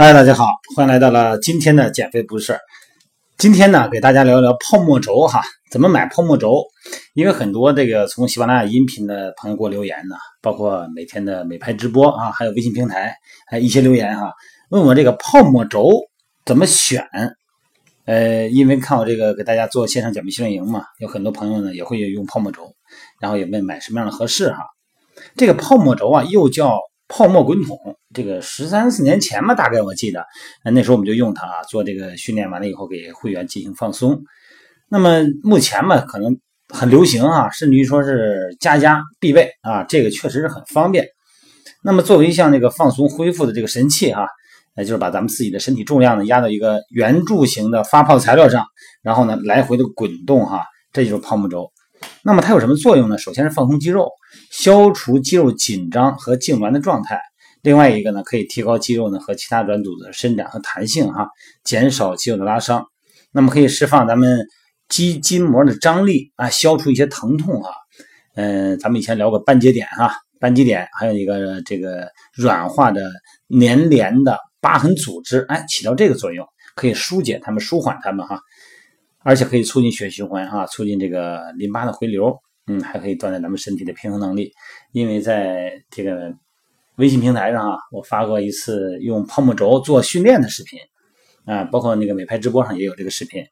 嗨，大家好，欢迎来到了今天的减肥不是事儿。今天呢，给大家聊一聊泡沫轴哈，怎么买泡沫轴？因为很多这个从喜马拉雅音频的朋友给我留言呢，包括每天的美拍直播啊，还有微信平台，还有一些留言哈，问我这个泡沫轴怎么选？呃，因为看我这个给大家做线上减肥训练营嘛，有很多朋友呢也会用泡沫轴，然后也问买什么样的合适哈。这个泡沫轴啊，又叫。泡沫滚筒，这个十三四年前吧，大概我记得，那时候我们就用它啊，做这个训练完了以后给会员进行放松。那么目前嘛，可能很流行啊，甚至于说是家家必备啊，这个确实是很方便。那么作为一项这个放松恢复的这个神器哈，那就是把咱们自己的身体重量呢压到一个圆柱形的发泡材料上，然后呢来回的滚动哈，这就是泡沫轴。那么它有什么作用呢？首先是放松肌肉，消除肌肉紧张和痉挛的状态。另外一个呢，可以提高肌肉呢和其他软组织的伸展和弹性，哈，减少肌肉的拉伤。那么可以释放咱们肌筋膜的张力啊，消除一些疼痛哈。嗯，咱们以前聊过半节点哈，半节点还有一个这个软化的粘连的疤痕组织，哎，起到这个作用，可以疏解它们、舒缓它们哈。而且可以促进血液循环啊，促进这个淋巴的回流，嗯，还可以锻炼咱们身体的平衡能力。因为在这个微信平台上啊，我发过一次用泡沫轴做训练的视频啊，包括那个美拍直播上也有这个视频。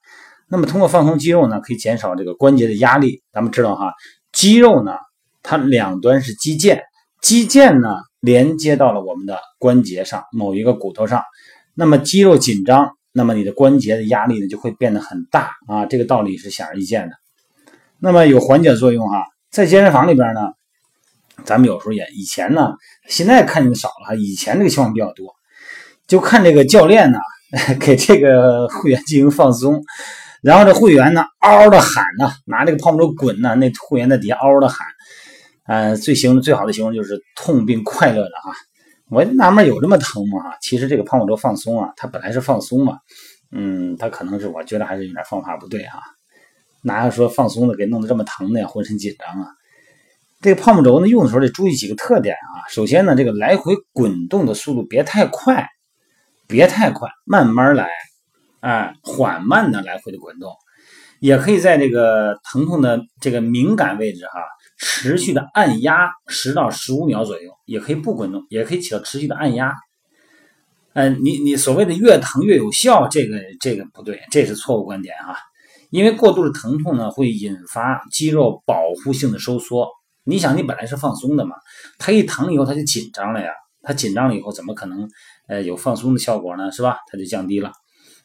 那么通过放松肌肉呢，可以减少这个关节的压力。咱们知道哈，肌肉呢，它两端是肌腱，肌腱呢连接到了我们的关节上某一个骨头上，那么肌肉紧张。那么你的关节的压力呢就会变得很大啊，这个道理是显而易见的。那么有缓解作用哈，在健身房里边呢，咱们有时候也以前呢，现在看见的少了，以前这个情况比较多，就看这个教练呢 给这个会员进行放松，然后这会员呢嗷嗷的喊呢，拿这个泡沫轴滚呢，那会员在底下嗷嗷的喊，呃，最形容最好的形容就是痛并快乐的啊。我纳闷有这么疼吗？其实这个泡沫轴放松啊，它本来是放松嘛，嗯，它可能是我觉得还是有点方法不对哈，哪有说放松的给弄得这么疼的呀？浑身紧张啊！这个泡沫轴呢，用的时候得注意几个特点啊。首先呢，这个来回滚动的速度别太快，别太快，慢慢来，哎，缓慢的来回的滚动，也可以在这个疼痛的这个敏感位置哈。持续的按压十到十五秒左右，也可以不滚动，也可以起到持续的按压。嗯，你你所谓的越疼越有效，这个这个不对，这是错误观点啊。因为过度的疼痛呢，会引发肌肉保护性的收缩。你想，你本来是放松的嘛，它一疼以后，它就紧张了呀。它紧张了以后，怎么可能呃有放松的效果呢？是吧？它就降低了。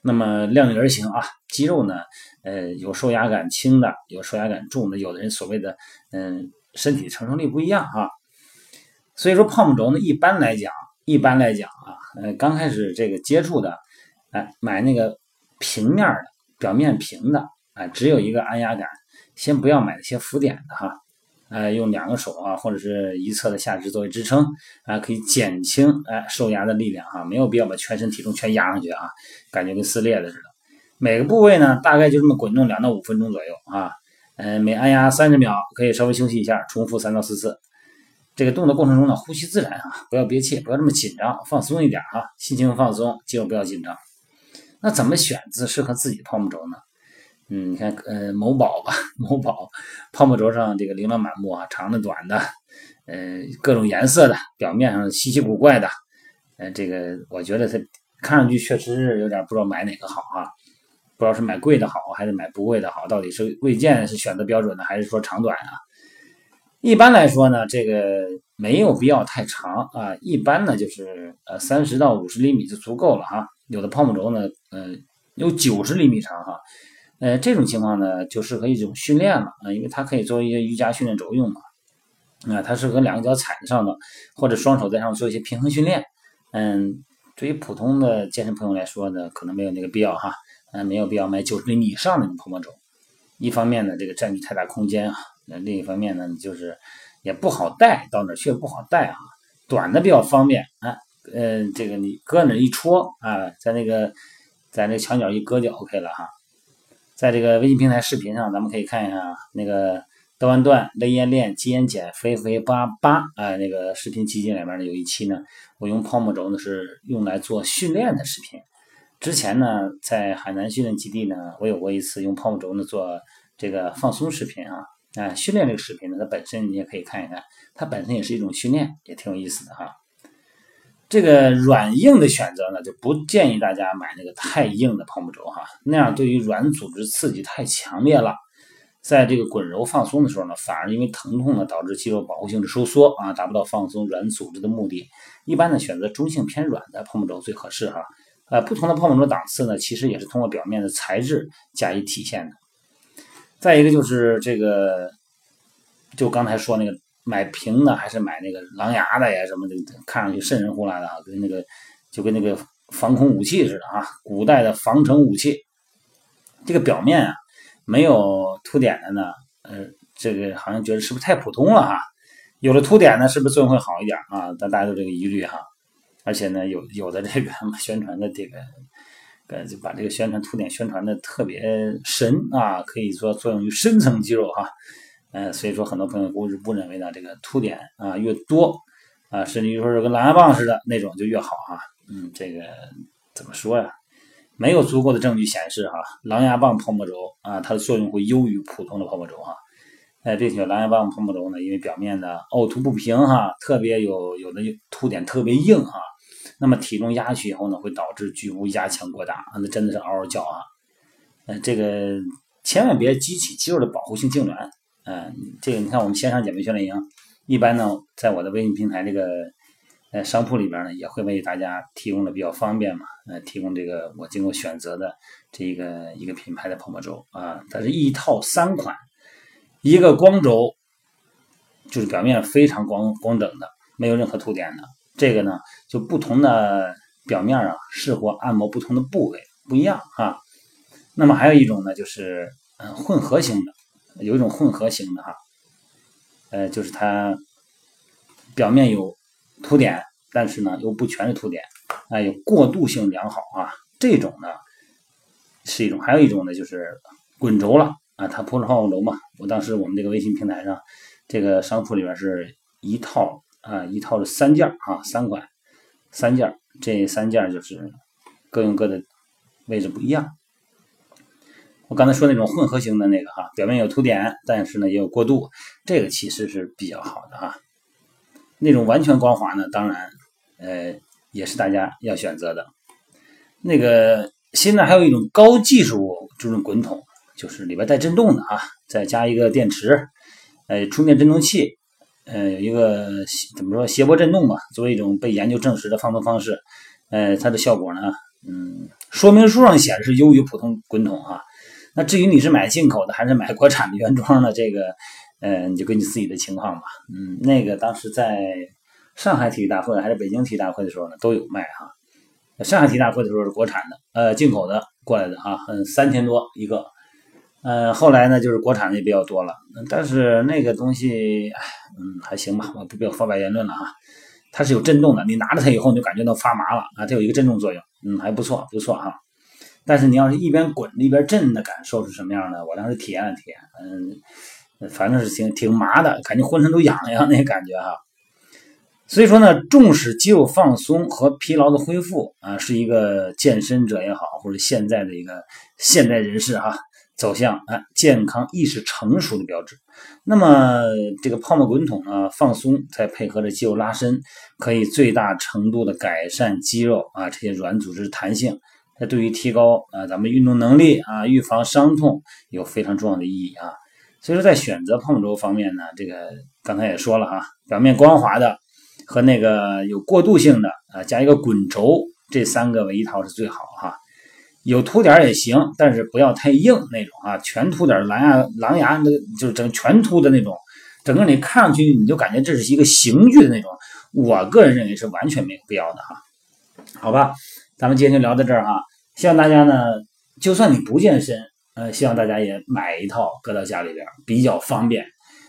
那么量力而行啊，肌肉呢，呃，有受压感轻的，有受压感重的，有的人所谓的，嗯，身体承受力不一样啊。所以说泡沫轴呢，一般来讲，一般来讲啊，呃，刚开始这个接触的，哎，买那个平面的，表面平的，哎，只有一个按压杆，先不要买那些浮点的哈。呃，用两个手啊，或者是一侧的下肢作为支撑啊，可以减轻哎受压的力量啊，没有必要把全身体重全压上去啊，感觉跟撕裂的似的。每个部位呢，大概就这么滚动两到五分钟左右啊，嗯，每按压三十秒，可以稍微休息一下，重复三到四次。这个动作过程中呢，呼吸自然啊，不要憋气，不要这么紧张，放松一点啊，心情放松，肌肉不要紧张。那怎么选择适合自己的泡沫轴呢？嗯，你看，呃，某宝吧，某宝泡沫轴上这个琳琅满目啊，长的、短的，呃，各种颜色的，表面上稀奇古怪的，呃，这个我觉得它看上去确实是有点不知道买哪个好啊，不知道是买贵的好还是买不贵的好，到底是贵贱是选择标准的，还是说长短啊？一般来说呢，这个没有必要太长啊，一般呢就是呃三十到五十厘米就足够了哈，有的泡沫轴呢，呃，有九十厘米长哈。呃，这种情况呢，就适合一种训练了啊，因为它可以作为一些瑜伽训练轴用嘛。啊，它适合两个脚踩在上头，或者双手在上做一些平衡训练。嗯，对于普通的健身朋友来说呢，可能没有那个必要哈。嗯，没有必要买九十厘米以上的那种泡沫轴。一方面呢，这个占据太大空间啊；那另一方面呢，就是也不好带，到哪去不好带啊。短的比较方便啊，嗯，这个你搁那一戳啊，在那个在那墙角一搁就 OK 了哈。在这个微信平台视频上，咱们可以看一下那个道完段、肋燕练、肌燕减、肥肥八八啊，那个视频基金里面呢有一期呢，我用泡沫轴呢是用来做训练的视频。之前呢，在海南训练基地呢，我有过一次用泡沫轴呢做这个放松视频啊，啊，训练这个视频呢，它本身你也可以看一看，它本身也是一种训练，也挺有意思的哈。这个软硬的选择呢，就不建议大家买那个太硬的泡沫轴哈，那样对于软组织刺激太强烈了。在这个滚揉放松的时候呢，反而因为疼痛呢，导致肌肉保护性的收缩啊，达不到放松软组织的目的。一般呢，选择中性偏软的泡沫轴最合适哈。呃，不同的泡沫轴档次呢，其实也是通过表面的材质加以体现的。再一个就是这个，就刚才说那个买平的还是买那个狼牙的呀什么的，看上去瘆人乎啦的，跟那个就跟那个防空武器似的啊，古代的防城武器。这个表面啊。没有凸点的呢，呃，这个好像觉得是不是太普通了哈？有了凸点呢，是不是作用会好一点啊？但大家都这个疑虑哈。而且呢，有有的这个 宣传的这个，呃，就把这个宣传凸点宣传的特别神啊，可以说作用于深层肌肉哈。呃，所以说很多朋友不不认为呢，这个凸点啊越多啊，甚至于说是跟狼牙棒似的那种就越好啊。嗯，这个怎么说呀？没有足够的证据显示，哈，狼牙棒泡沫轴啊，它的作用会优于普通的泡沫轴，哈，哎，并且狼牙棒泡沫轴呢，因为表面的凹凸不平，哈，特别有有的凸点特别硬，哈，那么体重压下去以后呢，会导致局部压强过大，那真的是嗷嗷叫啊，呃，这个千万别激起肌肉的保护性痉挛，嗯，这个你看我们线上减肥训练营，一般呢，在我的微信平台这个。呃商铺里边呢，也会为大家提供的比较方便嘛，呃，提供这个我经过选择的这个一个品牌的泡沫轴啊，它是一套三款，一个光轴，就是表面非常光光整的，没有任何凸点的，这个呢就不同的表面啊，适合按摩不同的部位不一样啊。那么还有一种呢，就是嗯混合型的，有一种混合型的哈，呃，就是它表面有。凸点，但是呢又不全是凸点，啊，有过渡性良好啊，这种呢是一种，还有一种呢就是滚轴了啊，它铺着泡沫轴嘛。我当时我们这个微信平台上，这个商铺里边是一套啊，一套是三件啊，三款三件，这三件就是各用各的位置不一样。我刚才说那种混合型的那个哈，表面有凸点，但是呢也有过渡，这个其实是比较好的哈。那种完全光滑呢，当然，呃，也是大家要选择的。那个现在还有一种高技术这种滚筒，就是里边带震动的啊，再加一个电池，呃，充电振动器，呃，有一个怎么说谐波振动吧，作为一种被研究证实的放松方式，呃，它的效果呢，嗯，说明书上显示优于普通滚筒啊。那至于你是买进口的还是买国产的原装的，这个。嗯，你就根据自己的情况吧。嗯，那个当时在上海体育大会还是北京体育大会的时候呢，都有卖哈。上海体育大会的时候是国产的，呃，进口的过来的哈，嗯，三千多一个。呃，后来呢就是国产的也比较多了，但是那个东西，嗯，还行吧，我不要发表言论了哈。它是有震动的，你拿着它以后你就感觉到发麻了啊，它有一个震动作用，嗯，还不错，不错哈。但是你要是一边滚一边震的感受是什么样的？我当时体验了体验，嗯。反正是挺挺麻的，感觉浑身都痒痒那感觉哈。所以说呢，重视肌肉放松和疲劳的恢复啊，是一个健身者也好，或者现在的一个现代人士哈，走向啊健康意识成熟的标志。那么这个泡沫滚筒呢，放松再配合着肌肉拉伸，可以最大程度的改善肌肉啊这些软组织弹性，它对于提高啊咱们运动能力啊，预防伤痛有非常重要的意义啊。所以说，在选择碰轴方面呢，这个刚才也说了哈，表面光滑的和那个有过渡性的啊，加一个滚轴，这三个为一套是最好哈。有凸点也行，但是不要太硬那种啊，全凸点狼牙狼牙那个就是整全凸的那种，整个你看上去你就感觉这是一个刑具的那种。我个人认为是完全没有必要的哈。好吧，咱们今天就聊到这儿哈，希望大家呢，就算你不健身。呃，希望大家也买一套，搁到家里边比较方便。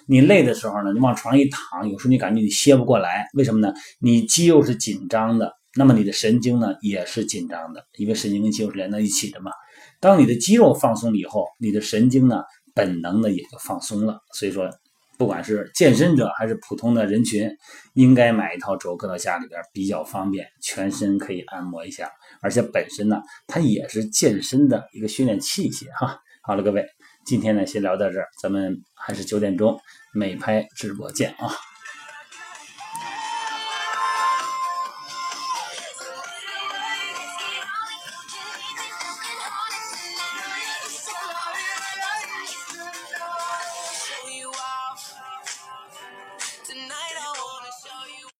你累的时候呢，你往床上一躺，有时候你感觉你歇不过来，为什么呢？你肌肉是紧张的，那么你的神经呢也是紧张的，因为神经跟肌肉是连在一起的嘛。当你的肌肉放松了以后，你的神经呢本能的也就放松了。所以说，不管是健身者还是普通的人群，应该买一套轴搁到家里边比较方便，全身可以按摩一下，而且本身呢，它也是健身的一个训练器械哈。好了，各位，今天呢先聊到这儿，咱们还是九点钟美拍直播见啊。